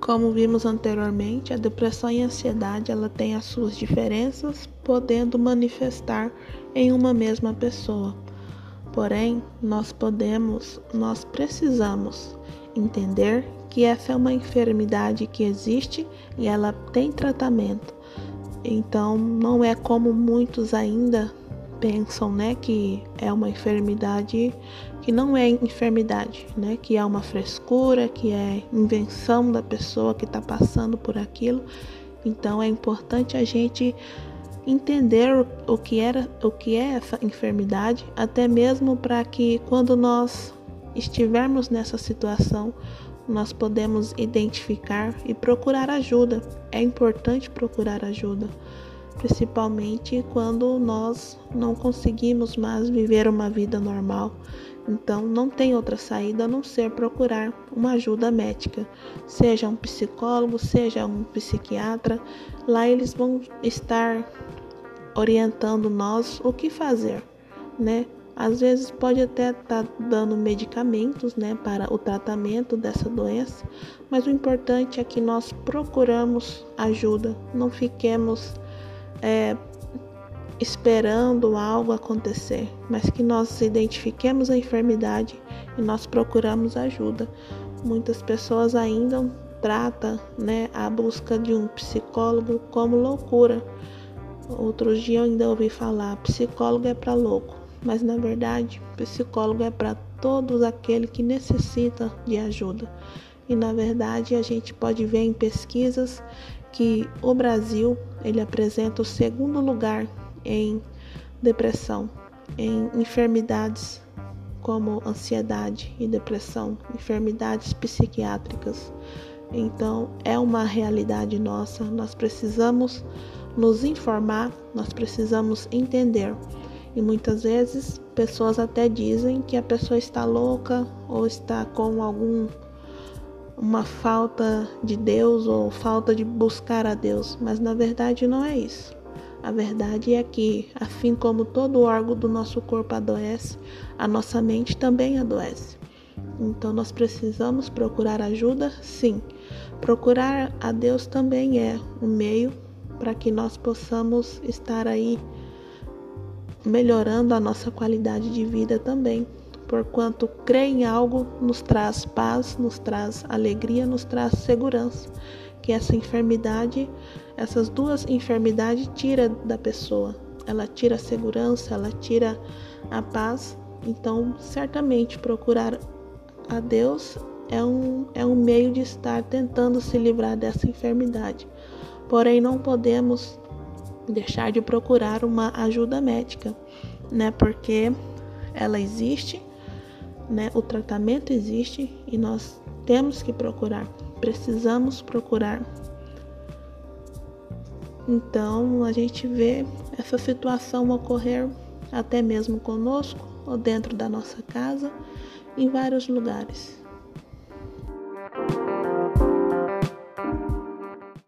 Como vimos anteriormente, a depressão e a ansiedade ela tem as suas diferenças, podendo manifestar em uma mesma pessoa. Porém, nós podemos, nós precisamos entender que essa é uma enfermidade que existe e ela tem tratamento. Então, não é como muitos ainda pensam, né, que é uma enfermidade que não é enfermidade, né, que é uma frescura, que é invenção da pessoa que está passando por aquilo. Então, é importante a gente entender o que era, o que é essa enfermidade, até mesmo para que quando nós estivermos nessa situação, nós podemos identificar e procurar ajuda. É importante procurar ajuda, principalmente quando nós não conseguimos mais viver uma vida normal. Então, não tem outra saída a não ser procurar uma ajuda médica, seja um psicólogo, seja um psiquiatra. Lá eles vão estar orientando nós o que fazer, né? Às vezes pode até estar tá dando medicamentos né, para o tratamento dessa doença, mas o importante é que nós procuramos ajuda, não fiquemos é, esperando algo acontecer, mas que nós identifiquemos a enfermidade e nós procuramos ajuda. Muitas pessoas ainda tratam né, a busca de um psicólogo como loucura. Outro dia eu ainda ouvi falar, psicólogo é para louco mas na verdade, psicólogo é para todos aqueles que necessitam de ajuda. E na verdade, a gente pode ver em pesquisas que o Brasil ele apresenta o segundo lugar em depressão, em enfermidades como ansiedade e depressão, enfermidades psiquiátricas. Então, é uma realidade nossa, nós precisamos nos informar, nós precisamos entender e muitas vezes pessoas até dizem que a pessoa está louca ou está com algum uma falta de Deus ou falta de buscar a Deus, mas na verdade não é isso. A verdade é que, assim como todo órgão do nosso corpo adoece, a nossa mente também adoece. Então nós precisamos procurar ajuda? Sim. Procurar a Deus também é um meio para que nós possamos estar aí melhorando a nossa qualidade de vida também. Porquanto crer em algo nos traz paz, nos traz alegria, nos traz segurança. Que essa enfermidade, essas duas enfermidades tira da pessoa. Ela tira a segurança, ela tira a paz. Então, certamente procurar a Deus é um, é um meio de estar tentando se livrar dessa enfermidade. Porém, não podemos deixar de procurar uma ajuda médica, né? Porque ela existe, né? O tratamento existe e nós temos que procurar, precisamos procurar. Então a gente vê essa situação ocorrer até mesmo conosco ou dentro da nossa casa, em vários lugares.